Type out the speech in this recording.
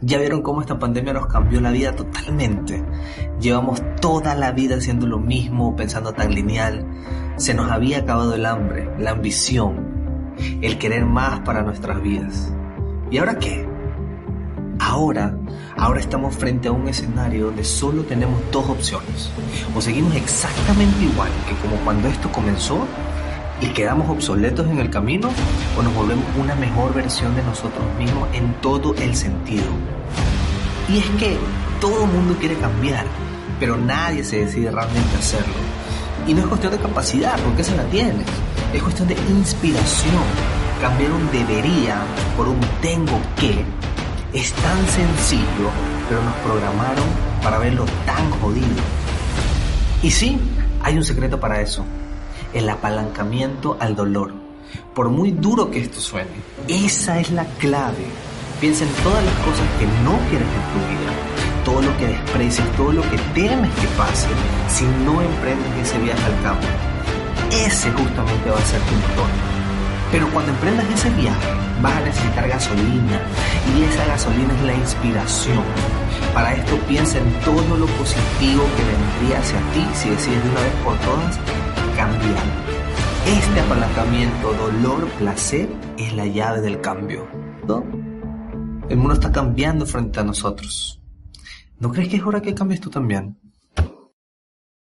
Ya vieron cómo esta pandemia nos cambió la vida totalmente. Llevamos toda la vida haciendo lo mismo, pensando tan lineal. Se nos había acabado el hambre, la ambición, el querer más para nuestras vidas. ¿Y ahora qué? Ahora, ahora estamos frente a un escenario donde solo tenemos dos opciones. O seguimos exactamente igual que como cuando esto comenzó y quedamos obsoletos en el camino o nos volvemos una mejor versión de nosotros mismos en todo el sentido. Y es que todo el mundo quiere cambiar, pero nadie se decide realmente hacerlo. Y no es cuestión de capacidad, porque esa la tienes. Es cuestión de inspiración. Cambiar un debería por un tengo que es tan sencillo, pero nos programaron para verlo tan jodido. Y sí, hay un secreto para eso el apalancamiento al dolor. Por muy duro que esto suene, esa es la clave. Piensa en todas las cosas que no quieres en tu vida, todo lo que desprecias, todo lo que temes que pase si no emprendes ese viaje al campo. Ese justamente va a ser tu motor. Pero cuando emprendas ese viaje, vas a necesitar gasolina y esa gasolina es la inspiración. Para esto piensa en todo lo positivo que vendría hacia ti si decides de una vez por todas cambiar. Este apalancamiento, dolor, placer, es la llave del cambio. ¿no? El mundo está cambiando frente a nosotros. ¿No crees que es hora que cambies tú también?